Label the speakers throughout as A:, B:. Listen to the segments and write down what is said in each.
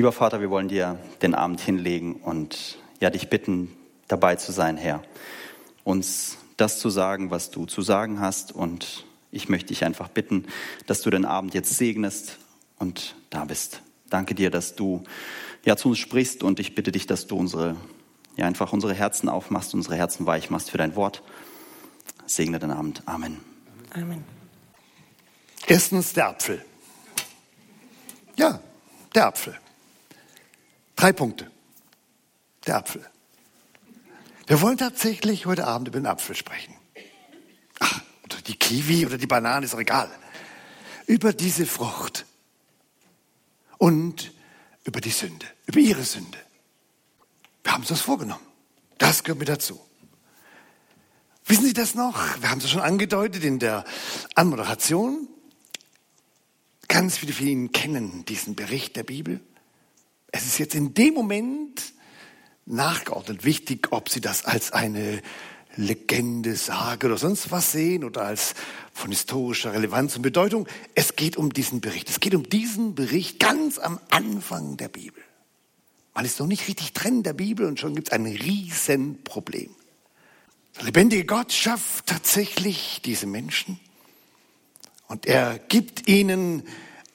A: Lieber Vater, wir wollen dir den Abend hinlegen und ja, dich bitten, dabei zu sein, Herr. Uns das zu sagen, was du zu sagen hast. Und ich möchte dich einfach bitten, dass du den Abend jetzt segnest und da bist. Danke dir, dass du ja zu uns sprichst und ich bitte dich, dass du unsere, ja, einfach unsere Herzen aufmachst, unsere Herzen weich machst für dein Wort. Segne den Abend. Amen.
B: Amen.
C: Erstens der Apfel. Ja, der Apfel. Drei Punkte. Der Apfel. Wir wollen tatsächlich heute Abend über den Apfel sprechen. Ach, oder die Kiwi oder die Banane ist egal. Über diese Frucht. Und über die Sünde, über ihre Sünde. Wir haben uns das vorgenommen. Das gehört mit dazu. Wissen Sie das noch? Wir haben es schon angedeutet in der Anmoderation. Ganz viele von Ihnen kennen diesen Bericht der Bibel. Es ist jetzt in dem Moment nachgeordnet wichtig, ob Sie das als eine Legende, Sage oder sonst was sehen oder als von historischer Relevanz und Bedeutung. Es geht um diesen Bericht. Es geht um diesen Bericht ganz am Anfang der Bibel. Man ist noch nicht richtig drin der Bibel und schon gibt es ein Riesenproblem. Der lebendige Gott schafft tatsächlich diese Menschen und er gibt ihnen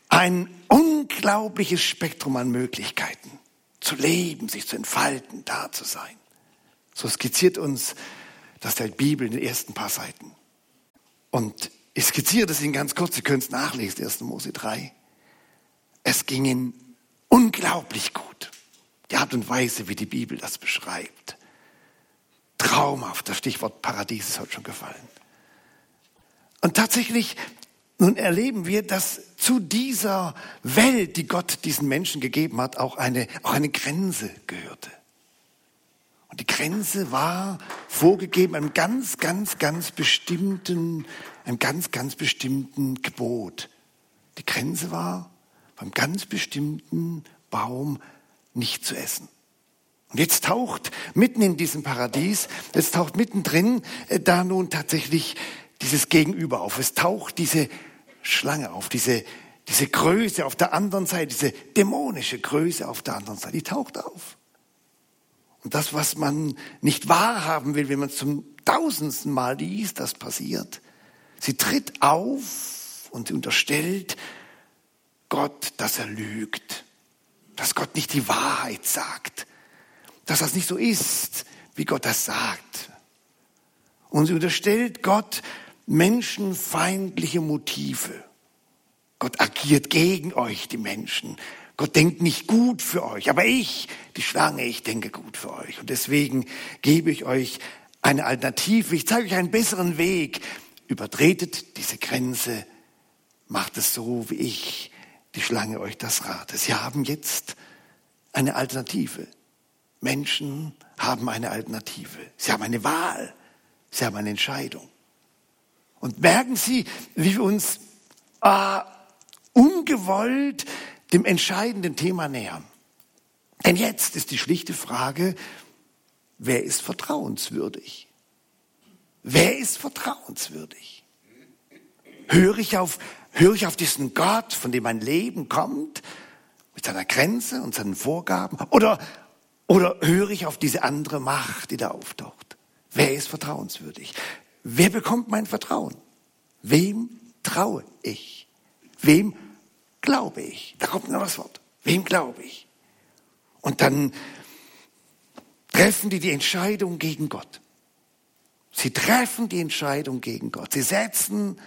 C: ein unglaubliches Spektrum an Möglichkeiten zu leben, sich zu entfalten, da zu sein. So skizziert uns das der Bibel in den ersten paar Seiten. Und ich skizziere das Ihnen ganz kurz, Sie können es nachlesen, 1. Mose 3. Es ging ihnen unglaublich gut. Die Art und Weise, wie die Bibel das beschreibt. Traumhaft, das Stichwort Paradies ist heute schon gefallen. Und tatsächlich, nun erleben wir, dass zu dieser Welt, die Gott diesen Menschen gegeben hat, auch eine, auch eine Grenze gehörte. Und die Grenze war vorgegeben einem ganz, ganz, ganz bestimmten, einem ganz, ganz bestimmten Gebot. Die Grenze war, beim ganz bestimmten Baum nicht zu essen. Und jetzt taucht mitten in diesem Paradies, jetzt taucht mittendrin äh, da nun tatsächlich dieses Gegenüber auf. Es taucht diese Schlange auf, diese, diese Größe auf der anderen Seite, diese dämonische Größe auf der anderen Seite, die taucht auf. Und das, was man nicht wahrhaben will, wenn man zum tausendsten Mal liest, das passiert. Sie tritt auf und unterstellt Gott, dass er lügt, dass Gott nicht die Wahrheit sagt, dass das nicht so ist, wie Gott das sagt. Und sie unterstellt Gott menschenfeindliche Motive. Gott agiert gegen euch, die Menschen. Gott denkt nicht gut für euch, aber ich, die Schlange, ich denke gut für euch. Und deswegen gebe ich euch eine Alternative. Ich zeige euch einen besseren Weg. Übertretet diese Grenze. Macht es so, wie ich, die Schlange, euch das rate. Sie haben jetzt eine Alternative. Menschen haben eine Alternative. Sie haben eine Wahl. Sie haben eine Entscheidung. Und merken Sie, wie wir uns äh, ungewollt dem entscheidenden Thema nähern. Denn jetzt ist die schlichte Frage, wer ist vertrauenswürdig? Wer ist vertrauenswürdig? Höre ich auf, höre ich auf diesen Gott, von dem mein Leben kommt, mit seiner Grenze und seinen Vorgaben? Oder, oder höre ich auf diese andere Macht, die da auftaucht? Wer ist vertrauenswürdig? Wer bekommt mein Vertrauen? Wem traue ich? Wem glaube ich? Da kommt noch das Wort. Wem glaube ich? Und dann treffen die die Entscheidung gegen Gott. Sie treffen die Entscheidung gegen Gott. Sie setzen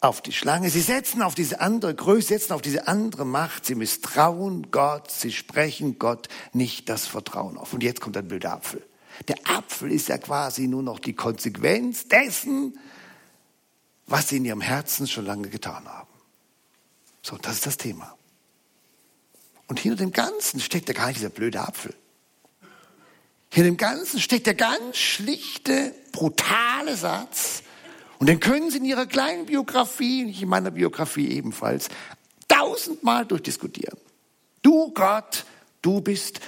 C: auf die Schlange, sie setzen auf diese andere Größe, setzen auf diese andere Macht, sie misstrauen Gott, sie sprechen Gott nicht das Vertrauen auf. Und jetzt kommt ein blöder Apfel. Der Apfel ist ja quasi nur noch die Konsequenz dessen, was sie in ihrem Herzen schon lange getan haben. So, das ist das Thema. Und hinter dem Ganzen steckt ja gar nicht dieser blöde Apfel. Hinter dem Ganzen steckt der ganz schlichte, brutale Satz. Und den können Sie in Ihrer kleinen Biografie, nicht in meiner Biografie ebenfalls, tausendmal durchdiskutieren. Du Gott, du bist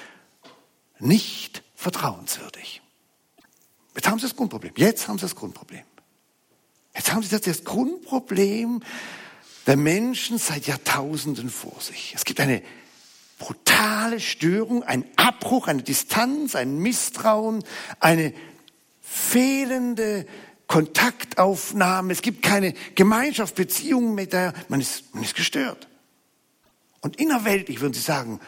C: nicht vertrauenswürdig. Jetzt haben Sie das Grundproblem. Jetzt haben Sie das Grundproblem. Jetzt haben Sie das, das Grundproblem, der Menschen seit Jahrtausenden vor sich. Es gibt eine brutale Störung, ein Abbruch, eine Distanz, ein Misstrauen, eine fehlende Kontaktaufnahme. Es gibt keine Gemeinschaftsbeziehung mit der, man ist, man ist gestört. Und innerweltlich würden Sie sagen,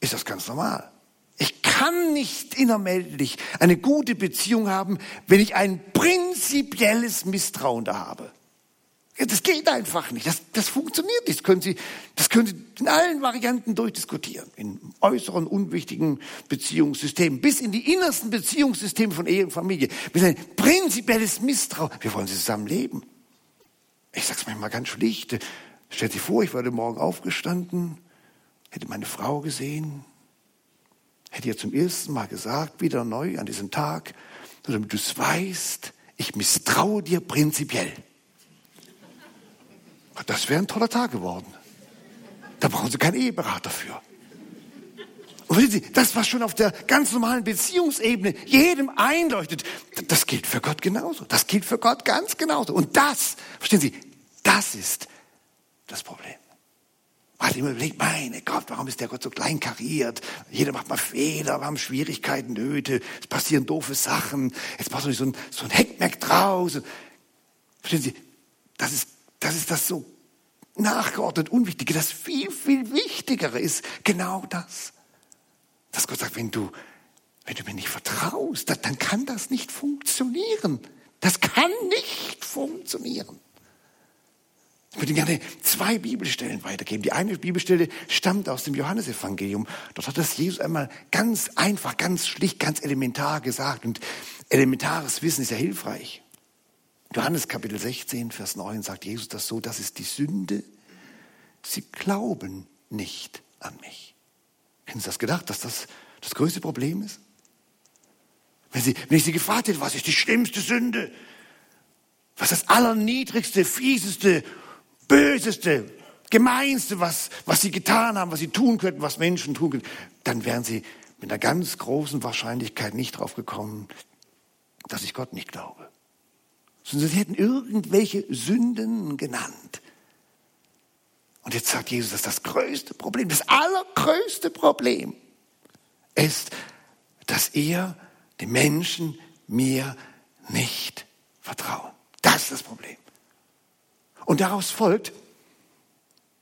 C: ist das ganz normal. Ich kann nicht innerweltlich eine gute Beziehung haben, wenn ich ein prinzipielles Misstrauen da habe. Das geht einfach nicht. Das, das funktioniert nicht. Das können, Sie, das können Sie in allen Varianten durchdiskutieren. In äußeren, unwichtigen Beziehungssystemen, bis in die innersten Beziehungssysteme von Ehe und Familie. Bis ein prinzipielles Misstrauen. Wir wollen zusammen leben. Ich sag's manchmal ganz schlicht. Stellt sich vor, ich würde morgen aufgestanden, hätte meine Frau gesehen, hätte ihr zum ersten Mal gesagt, wieder neu an diesem Tag, damit du es weißt, ich misstraue dir prinzipiell. Das wäre ein toller Tag geworden. Da brauchen Sie keinen Eheberater für. Und wissen Sie, das, was schon auf der ganz normalen Beziehungsebene jedem einleuchtet, das gilt für Gott genauso. Das gilt für Gott ganz genauso. Und das, verstehen Sie, das ist das Problem. Hat immer überlegt, meine Gott, warum ist der Gott so klein kariert? Jeder macht mal Fehler, wir haben Schwierigkeiten, Nöte, es passieren doofe Sachen, jetzt macht man so ein, so ein Heckmeck draus. Verstehen Sie, das ist das ist das so nachgeordnet Unwichtige. Das viel, viel Wichtigere ist genau das. Dass Gott sagt, wenn du, wenn du mir nicht vertraust, dann kann das nicht funktionieren. Das kann nicht funktionieren. Ich würde gerne zwei Bibelstellen weitergeben. Die eine Bibelstelle stammt aus dem Johannesevangelium. Dort hat das Jesus einmal ganz einfach, ganz schlicht, ganz elementar gesagt. Und elementares Wissen ist ja hilfreich. Johannes Kapitel 16, Vers 9 sagt Jesus das so, das ist die Sünde. Sie glauben nicht an mich. Hätten Sie das gedacht, dass das das größte Problem ist? Wenn, Sie, wenn ich Sie gefragt hätte, was ist die schlimmste Sünde? Was ist das allerniedrigste, fieseste, böseste, gemeinste, was, was Sie getan haben, was Sie tun könnten, was Menschen tun könnten, dann wären Sie mit einer ganz großen Wahrscheinlichkeit nicht drauf gekommen, dass ich Gott nicht glaube sondern sie hätten irgendwelche Sünden genannt. Und jetzt sagt Jesus, dass das größte Problem, das allergrößte Problem ist, dass ihr, die Menschen, mir nicht vertrauen. Das ist das Problem. Und daraus folgt,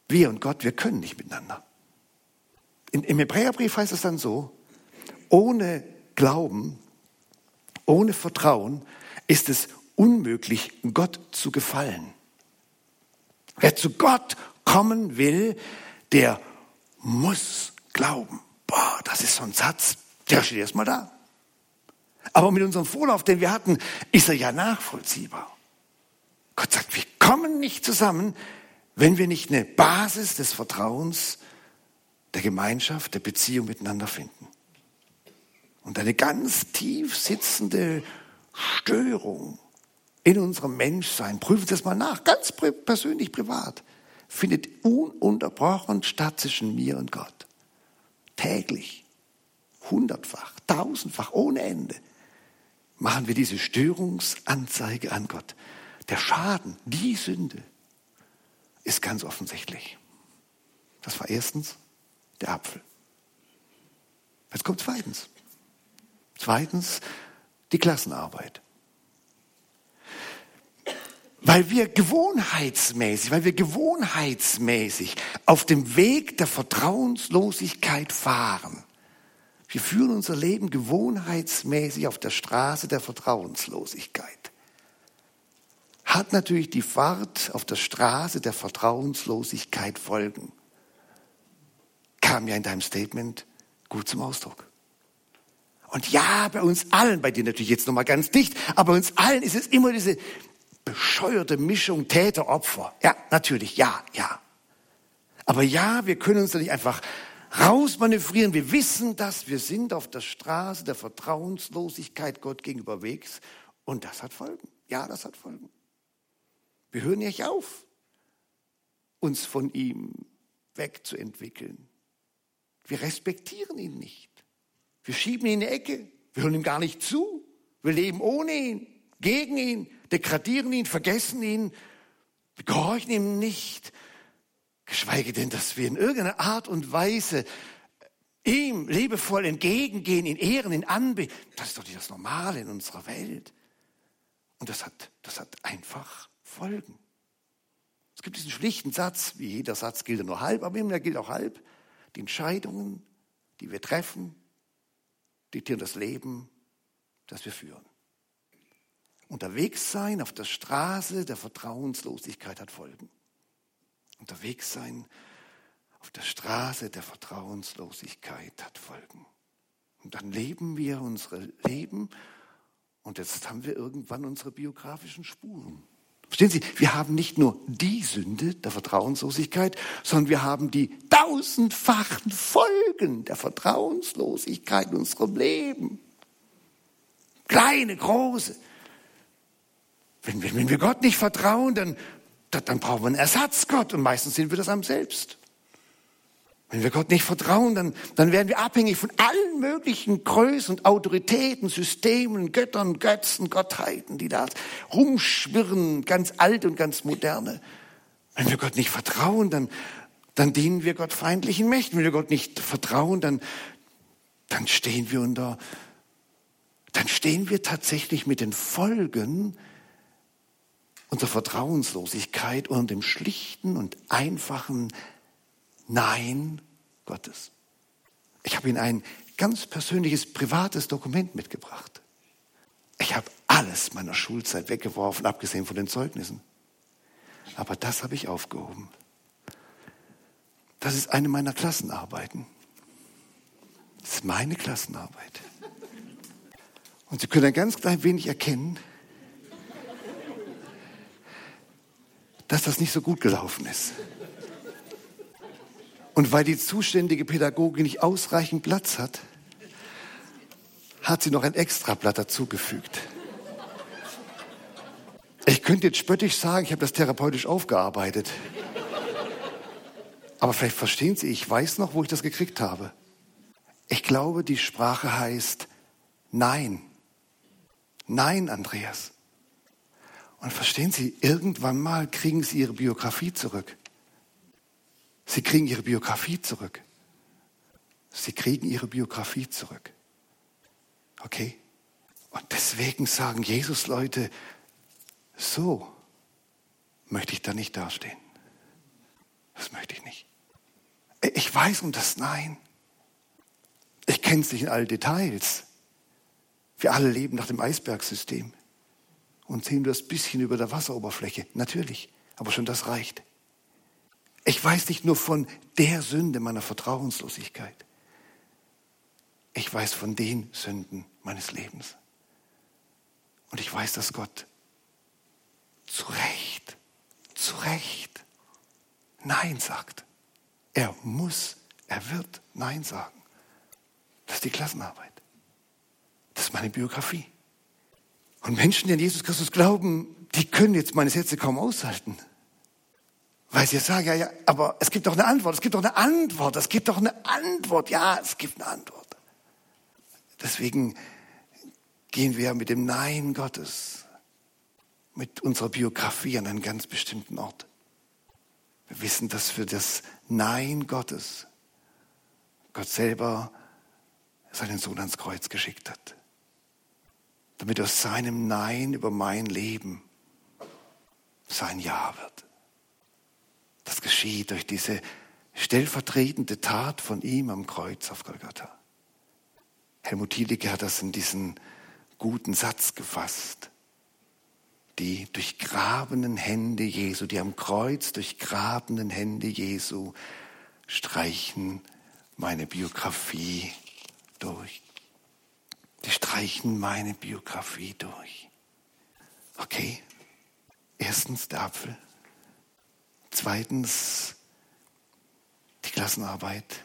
C: wir und Gott, wir können nicht miteinander. In, Im Hebräerbrief heißt es dann so, ohne Glauben, ohne Vertrauen ist es unmöglich, Gott zu gefallen. Wer zu Gott kommen will, der muss glauben. Boah, das ist so ein Satz, der steht erstmal da. Aber mit unserem Vorlauf, den wir hatten, ist er ja nachvollziehbar. Gott sagt, wir kommen nicht zusammen, wenn wir nicht eine Basis des Vertrauens, der Gemeinschaft, der Beziehung miteinander finden. Und eine ganz tief sitzende Störung in unserem Menschsein, prüfen Sie das mal nach, ganz persönlich, privat, findet ununterbrochen statt zwischen mir und Gott. Täglich, hundertfach, tausendfach, ohne Ende machen wir diese Störungsanzeige an Gott. Der Schaden, die Sünde ist ganz offensichtlich. Das war erstens der Apfel. Jetzt kommt zweitens. Zweitens die Klassenarbeit weil wir gewohnheitsmäßig, weil wir gewohnheitsmäßig auf dem Weg der Vertrauenslosigkeit fahren. Wir führen unser Leben gewohnheitsmäßig auf der Straße der Vertrauenslosigkeit. Hat natürlich die Fahrt auf der Straße der Vertrauenslosigkeit Folgen. Kam ja in deinem Statement gut zum Ausdruck. Und ja, bei uns allen, bei dir natürlich jetzt nochmal ganz dicht, aber bei uns allen ist es immer diese, bescheuerte Mischung Täter-Opfer. Ja, natürlich, ja, ja. Aber ja, wir können uns da nicht einfach rausmanövrieren. Wir wissen das, wir sind auf der Straße der Vertrauenslosigkeit Gott gegenüber wegs. Und das hat Folgen. Ja, das hat Folgen. Wir hören nicht auf, uns von ihm wegzuentwickeln. Wir respektieren ihn nicht. Wir schieben ihn in die Ecke. Wir hören ihm gar nicht zu. Wir leben ohne ihn, gegen ihn degradieren ihn, vergessen ihn, gehorchen ihm nicht, geschweige denn, dass wir in irgendeiner Art und Weise ihm liebevoll entgegengehen, ihn ehren, ihn anbeten. Das ist doch nicht das Normale in unserer Welt. Und das hat, das hat einfach Folgen. Es gibt diesen schlichten Satz, wie jeder Satz gilt er nur halb, aber immer gilt auch halb. Die Entscheidungen, die wir treffen, diktieren das Leben, das wir führen. Unterwegs sein auf der Straße der Vertrauenslosigkeit hat Folgen. Unterwegs sein auf der Straße der Vertrauenslosigkeit hat Folgen. Und dann leben wir unsere Leben und jetzt haben wir irgendwann unsere biografischen Spuren. Verstehen Sie, wir haben nicht nur die Sünde der Vertrauenslosigkeit, sondern wir haben die tausendfachen Folgen der Vertrauenslosigkeit in unserem Leben. Kleine, große. Wenn, wenn, wenn wir Gott nicht vertrauen, dann, dann brauchen wir einen Ersatzgott und meistens sind wir das am selbst. Wenn wir Gott nicht vertrauen, dann, dann werden wir abhängig von allen möglichen Größen Autoritäten, Systemen, Göttern, Götzen, Gottheiten, die da rumschwirren, ganz alt und ganz moderne. Wenn wir Gott nicht vertrauen, dann, dann dienen wir Gott feindlichen Mächten. Wenn wir Gott nicht vertrauen, dann, dann stehen wir unter, dann stehen wir tatsächlich mit den Folgen unserer Vertrauenslosigkeit und dem schlichten und einfachen Nein Gottes. Ich habe Ihnen ein ganz persönliches, privates Dokument mitgebracht. Ich habe alles meiner Schulzeit weggeworfen, abgesehen von den Zeugnissen. Aber das habe ich aufgehoben. Das ist eine meiner Klassenarbeiten. Das ist meine Klassenarbeit. Und Sie können ein ganz klein wenig erkennen, dass das nicht so gut gelaufen ist. Und weil die zuständige Pädagogin nicht ausreichend Platz hat, hat sie noch ein Extrablatt dazugefügt. Ich könnte jetzt spöttisch sagen, ich habe das therapeutisch aufgearbeitet. Aber vielleicht verstehen Sie, ich weiß noch, wo ich das gekriegt habe. Ich glaube, die Sprache heißt Nein. Nein, Andreas. Und verstehen Sie, irgendwann mal kriegen Sie Ihre Biografie zurück. Sie kriegen ihre Biografie zurück. Sie kriegen ihre Biografie zurück. Okay? Und deswegen sagen Jesus Leute, so möchte ich da nicht dastehen. Das möchte ich nicht. Ich weiß um das Nein. Ich kenne es nicht in allen Details. Wir alle leben nach dem Eisbergsystem und sehen das bisschen über der Wasseroberfläche. Natürlich, aber schon das reicht. Ich weiß nicht nur von der Sünde meiner Vertrauenslosigkeit. Ich weiß von den Sünden meines Lebens. Und ich weiß, dass Gott zu Recht, zu Recht Nein sagt. Er muss, er wird Nein sagen. Das ist die Klassenarbeit. Das ist meine Biografie. Und Menschen, die an Jesus Christus glauben, die können jetzt meine Sätze kaum aushalten. Weil sie sagen, ja, ja, aber es gibt doch eine Antwort, es gibt doch eine Antwort, es gibt doch eine Antwort. Ja, es gibt eine Antwort. Deswegen gehen wir mit dem Nein Gottes, mit unserer Biografie an einen ganz bestimmten Ort. Wir wissen, dass für das Nein Gottes Gott selber seinen Sohn ans Kreuz geschickt hat. Damit aus seinem Nein über mein Leben sein Ja wird. Das geschieht durch diese stellvertretende Tat von ihm am Kreuz auf Golgatha. Helmut Thielicke hat das in diesen guten Satz gefasst. Die durchgrabenen Hände Jesu, die am Kreuz durchgrabenen Hände Jesu streichen meine Biografie durch. Die streichen meine Biografie durch. Okay, erstens der Apfel. Zweitens die Klassenarbeit.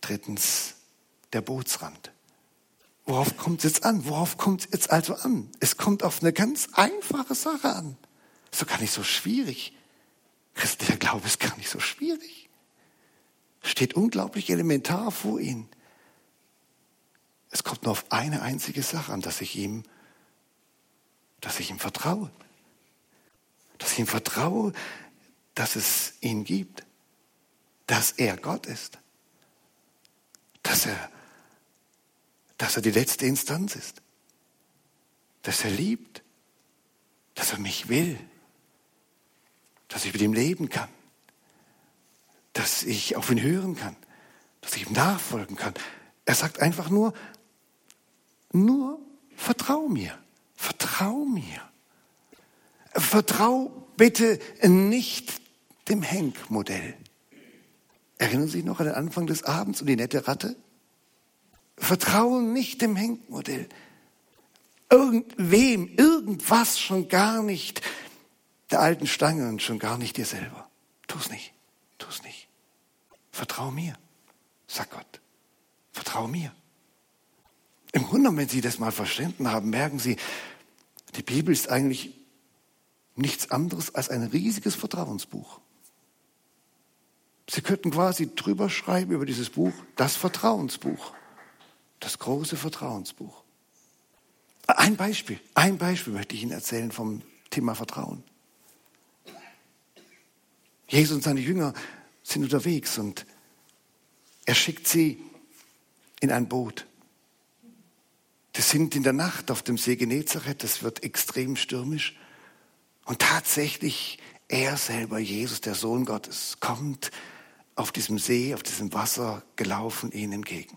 C: Drittens der Bootsrand. Worauf kommt es jetzt an? Worauf kommt es jetzt also an? Es kommt auf eine ganz einfache Sache an. Ist doch gar nicht so schwierig. Christlicher Glaube ist gar nicht so schwierig. Steht unglaublich elementar vor Ihnen. Es kommt nur auf eine einzige Sache an, dass ich ihm, dass ich ihm vertraue. Dass ich ihm vertraue, dass es ihn gibt, dass er Gott ist, dass er, dass er die letzte Instanz ist, dass er liebt, dass er mich will, dass ich mit ihm leben kann, dass ich auf ihn hören kann, dass ich ihm nachfolgen kann. Er sagt einfach nur, nur vertrau mir, vertrau mir. Vertrau bitte nicht dem Henk-Modell. Erinnern Sie sich noch an den Anfang des Abends und die nette Ratte? Vertrauen nicht dem Henk-Modell. Irgendwem, irgendwas schon gar nicht der alten Stange und schon gar nicht dir selber. Tu's nicht, tu's nicht. Vertrau mir, sagt Gott. Vertrau mir. Im Grunde, wenn Sie das mal verstanden haben, merken Sie, die Bibel ist eigentlich nichts anderes als ein riesiges Vertrauensbuch. Sie könnten quasi drüber schreiben über dieses Buch, das Vertrauensbuch, das große Vertrauensbuch. Ein Beispiel, ein Beispiel möchte ich Ihnen erzählen vom Thema Vertrauen. Jesus und seine Jünger sind unterwegs und er schickt sie in ein Boot. Die sind in der Nacht auf dem See Genezareth, es wird extrem stürmisch. Und tatsächlich, er selber, Jesus, der Sohn Gottes, kommt auf diesem See, auf diesem Wasser gelaufen ihnen entgegen.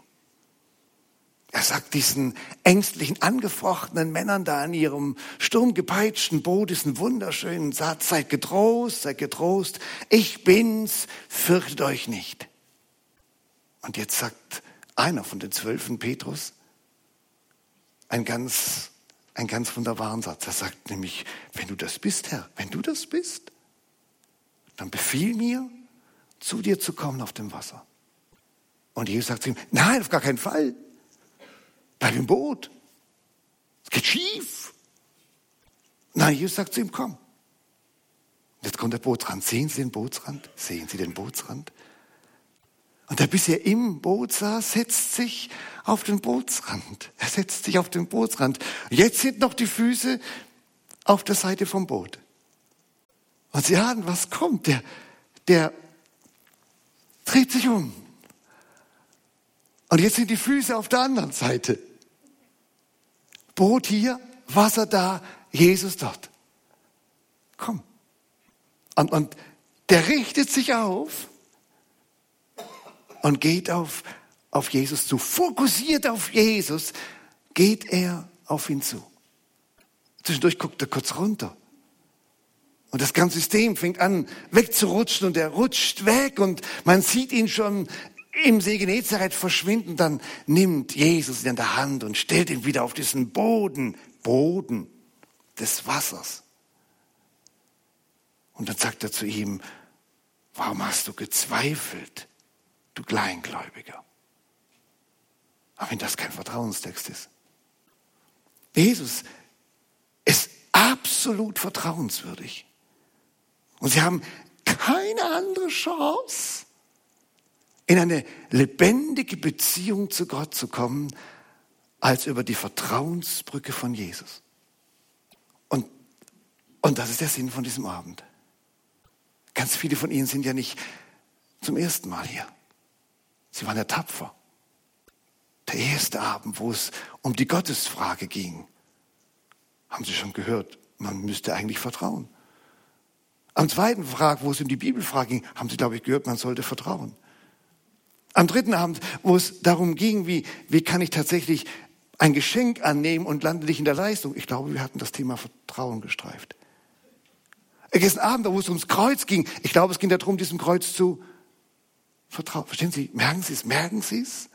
C: Er sagt diesen ängstlichen, angefochtenen Männern da in ihrem sturmgepeitschten Boot diesen wunderschönen Satz, seid getrost, seid getrost, ich bin's, fürchtet euch nicht. Und jetzt sagt einer von den Zwölfen, Petrus, ein ganz, ein ganz wunderbaren Satz. Er sagt nämlich, wenn du das bist, Herr, wenn du das bist, dann befiehl mir, zu dir zu kommen auf dem Wasser. Und Jesus sagt zu ihm, nein, auf gar keinen Fall. Bleib im Boot. Es geht schief. Nein, Jesus sagt zu ihm, komm. Jetzt kommt der Bootsrand. Sehen Sie den Bootsrand? Sehen Sie den Bootsrand? Und der bisher im Boot saß, setzt sich auf den Bootsrand. Er setzt sich auf den Bootsrand. Jetzt sind noch die Füße auf der Seite vom Boot. Und Sie ahnen, was kommt. Der, der dreht sich um. Und jetzt sind die Füße auf der anderen Seite. Boot hier, Wasser da, Jesus dort. Komm. Und, und der richtet sich auf und geht auf, auf Jesus zu. Fokussiert auf Jesus geht er auf ihn zu. Zwischendurch guckt er kurz runter. Und das ganze System fängt an wegzurutschen und er rutscht weg und man sieht ihn schon im See Genezareth verschwinden. Dann nimmt Jesus ihn an der Hand und stellt ihn wieder auf diesen Boden, Boden des Wassers. Und dann sagt er zu ihm, warum hast du gezweifelt, du Kleingläubiger? Aber wenn das kein Vertrauenstext ist. Jesus ist absolut vertrauenswürdig. Und sie haben keine andere Chance, in eine lebendige Beziehung zu Gott zu kommen, als über die Vertrauensbrücke von Jesus. Und, und das ist der Sinn von diesem Abend. Ganz viele von Ihnen sind ja nicht zum ersten Mal hier. Sie waren ja tapfer. Der erste Abend, wo es um die Gottesfrage ging, haben Sie schon gehört, man müsste eigentlich vertrauen. Am zweiten Frag, wo es um die Bibelfrage ging, haben Sie, glaube ich, gehört, man sollte vertrauen. Am dritten Abend, wo es darum ging, wie, wie kann ich tatsächlich ein Geschenk annehmen und lande nicht in der Leistung. Ich glaube, wir hatten das Thema Vertrauen gestreift. Gestern Abend, wo es ums Kreuz ging, ich glaube, es ging darum, diesem Kreuz zu vertrauen. Verstehen Sie? Merken Sie es? Merken Sie es?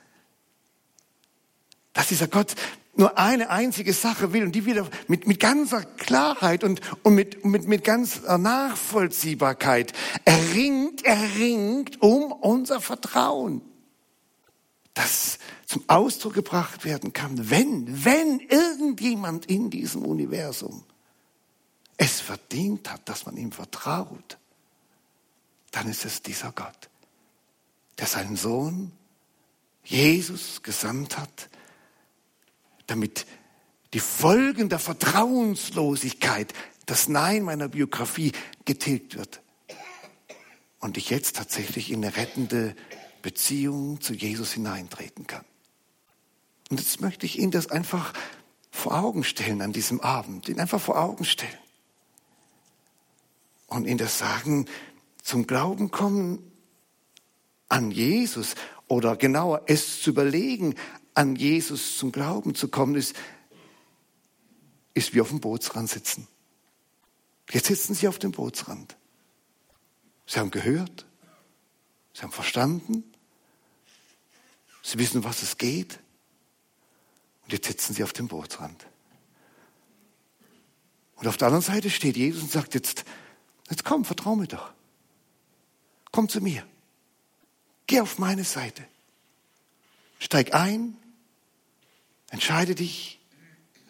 C: Dass dieser Gott nur eine einzige Sache will und die wieder mit, mit ganzer Klarheit und, und mit, mit, mit ganzer Nachvollziehbarkeit. Erringt, erringt um unser Vertrauen, das zum Ausdruck gebracht werden kann, wenn, wenn irgendjemand in diesem Universum es verdient hat, dass man ihm vertraut, dann ist es dieser Gott, der seinen Sohn Jesus gesandt hat, damit die Folgen der Vertrauenslosigkeit, das Nein meiner Biografie getilgt wird. Und ich jetzt tatsächlich in eine rettende Beziehung zu Jesus hineintreten kann. Und jetzt möchte ich Ihnen das einfach vor Augen stellen an diesem Abend, Ihnen einfach vor Augen stellen. Und Ihnen das sagen, zum Glauben kommen an Jesus oder genauer es zu überlegen, an Jesus zum Glauben zu kommen, ist, ist wie auf dem Bootsrand sitzen. Jetzt sitzen Sie auf dem Bootsrand. Sie haben gehört, Sie haben verstanden, Sie wissen, was es geht. Und jetzt sitzen Sie auf dem Bootsrand. Und auf der anderen Seite steht Jesus und sagt jetzt, jetzt komm, vertrau mir doch. Komm zu mir. Geh auf meine Seite. Steig ein, entscheide dich,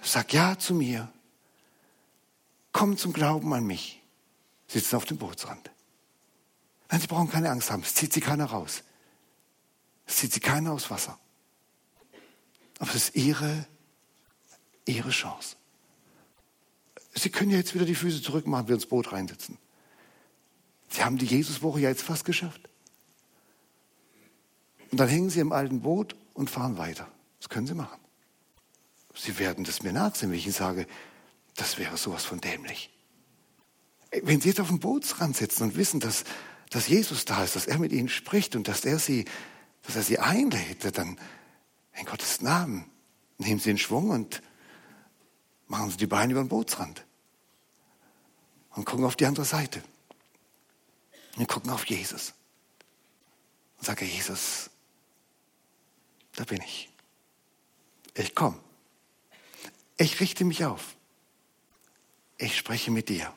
C: sag Ja zu mir. Komm zum Glauben an mich. Sitzen auf dem Bootsrand. Nein, Sie brauchen keine Angst haben. Es zieht Sie keiner raus. Es zieht Sie keiner aus Wasser. Aber es ist Ihre, Ihre Chance. Sie können ja jetzt wieder die Füße zurückmachen, wir ins Boot reinsetzen. Sie haben die Jesuswoche ja jetzt fast geschafft. Und dann hängen Sie im alten Boot und fahren weiter. Das können Sie machen. Sie werden das mir nachsehen, wenn ich Ihnen sage, das wäre sowas von dämlich. Wenn Sie jetzt auf dem Bootsrand sitzen und wissen, dass, dass Jesus da ist, dass er mit Ihnen spricht und dass er Sie, dass er Sie einlädt, dann in Gottes Namen nehmen Sie den Schwung und machen Sie die Beine über den Bootsrand und gucken auf die andere Seite. Und gucken auf Jesus. Und sagen, Jesus, da bin ich. Ich komme. Ich richte mich auf. Ich spreche mit dir.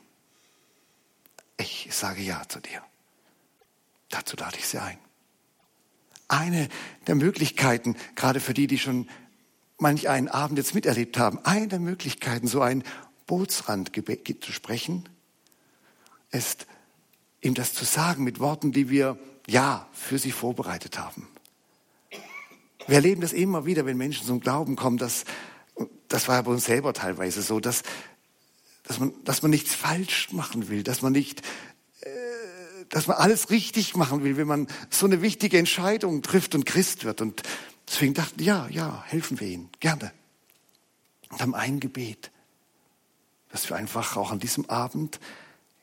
C: Ich sage Ja zu dir. Dazu lade ich Sie ein. Eine der Möglichkeiten, gerade für die, die schon manch einen Abend jetzt miterlebt haben, eine der Möglichkeiten, so ein Bootsrandgebet zu sprechen, ist, ihm das zu sagen mit Worten, die wir ja für sie vorbereitet haben. Wir erleben das immer wieder, wenn Menschen zum Glauben kommen, dass, das war bei uns selber teilweise so, dass, dass, man, dass man nichts falsch machen will, dass man nicht, äh, dass man alles richtig machen will, wenn man so eine wichtige Entscheidung trifft und Christ wird. Und deswegen dachten, ja, ja, helfen wir ihnen, gerne. Und haben ein Gebet, dass wir einfach auch an diesem Abend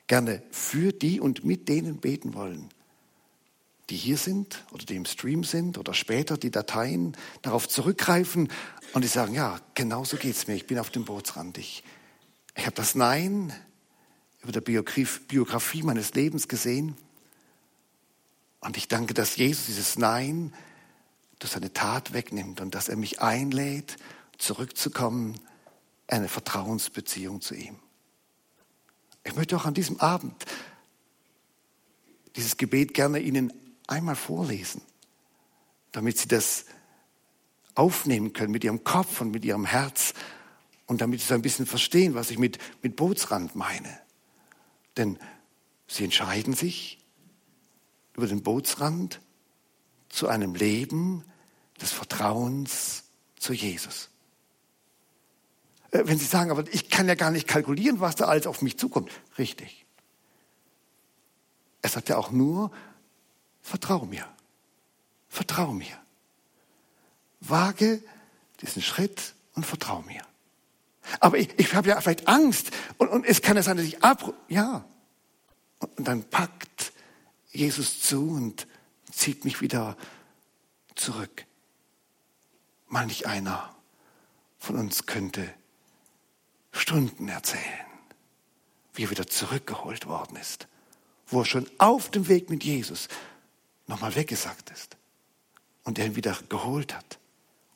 C: gerne für die und mit denen beten wollen, die hier sind oder die im Stream sind oder später die Dateien darauf zurückgreifen und die sagen, ja, genau so geht es mir, ich bin auf dem Bootsrand. Ich, ich habe das Nein über der Biografie meines Lebens gesehen und ich danke, dass Jesus dieses Nein durch seine Tat wegnimmt und dass er mich einlädt, zurückzukommen, eine Vertrauensbeziehung zu ihm. Ich möchte auch an diesem Abend dieses Gebet gerne Ihnen einmal vorlesen, damit Sie das aufnehmen können mit Ihrem Kopf und mit Ihrem Herz und damit Sie so ein bisschen verstehen, was ich mit, mit Bootsrand meine. Denn Sie entscheiden sich über den Bootsrand zu einem Leben des Vertrauens zu Jesus. Äh, wenn Sie sagen, aber ich kann ja gar nicht kalkulieren, was da alles auf mich zukommt. Richtig. Er sagt ja auch nur, vertrau mir. Vertrau mir. Wage diesen Schritt und vertrau mir. Aber ich, ich habe ja vielleicht Angst und, und es kann ja sein, dass ich ab... Ja. Und, und dann packt Jesus zu und zieht mich wieder zurück. Manch einer von uns könnte Stunden erzählen, wie er wieder zurückgeholt worden ist, wo er schon auf dem Weg mit Jesus nochmal weggesagt ist und er ihn wieder geholt hat.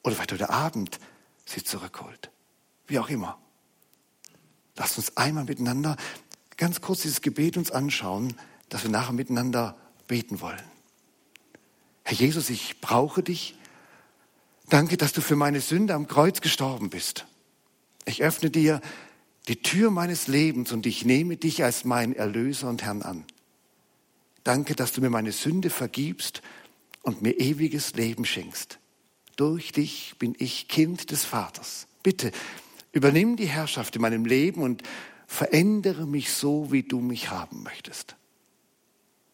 C: Oder vielleicht heute Abend sie zurückholt. Wie auch immer. Lasst uns einmal miteinander ganz kurz dieses Gebet uns anschauen, dass wir nachher miteinander beten wollen. Herr Jesus, ich brauche dich. Danke, dass du für meine Sünde am Kreuz gestorben bist. Ich öffne dir die Tür meines Lebens und ich nehme dich als meinen Erlöser und Herrn an. Danke, dass du mir meine Sünde vergibst und mir ewiges Leben schenkst. Durch dich bin ich Kind des Vaters. Bitte übernimm die Herrschaft in meinem Leben und verändere mich so, wie du mich haben möchtest.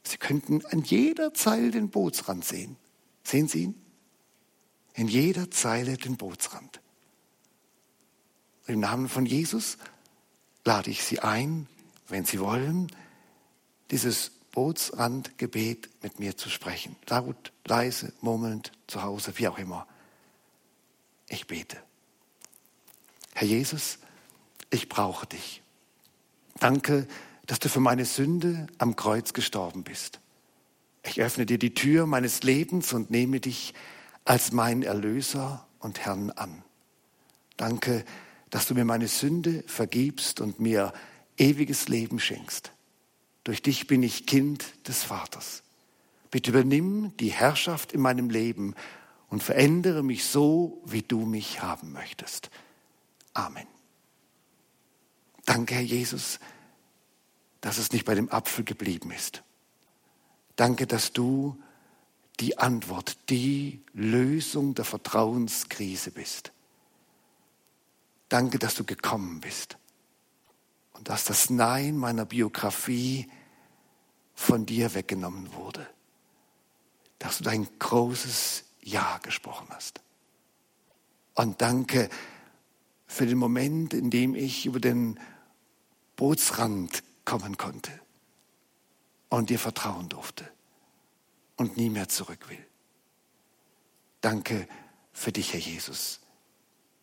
C: Sie könnten an jeder Zeile den Bootsrand sehen. Sehen Sie ihn? In jeder Zeile den Bootsrand. Im Namen von Jesus lade ich Sie ein, wenn Sie wollen, dieses Bootsrandgebet mit mir zu sprechen. Laut, leise, murmelnd, zu Hause, wie auch immer. Ich bete. Herr Jesus, ich brauche dich. Danke, dass du für meine Sünde am Kreuz gestorben bist. Ich öffne dir die Tür meines Lebens und nehme dich als meinen Erlöser und Herrn an. Danke, dass du mir meine Sünde vergibst und mir ewiges Leben schenkst. Durch dich bin ich Kind des Vaters. Bitte übernimm die Herrschaft in meinem Leben und verändere mich so, wie du mich haben möchtest. Amen. Danke, Herr Jesus, dass es nicht bei dem Apfel geblieben ist. Danke, dass du die Antwort, die Lösung der Vertrauenskrise bist. Danke, dass du gekommen bist und dass das Nein meiner Biografie von dir weggenommen wurde. Dass du dein großes Ja gesprochen hast. Und danke für den Moment, in dem ich über den Bootsrand kommen konnte und dir vertrauen durfte und nie mehr zurück will. Danke für dich, Herr Jesus.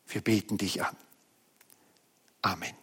C: Wir beten dich an. Amen.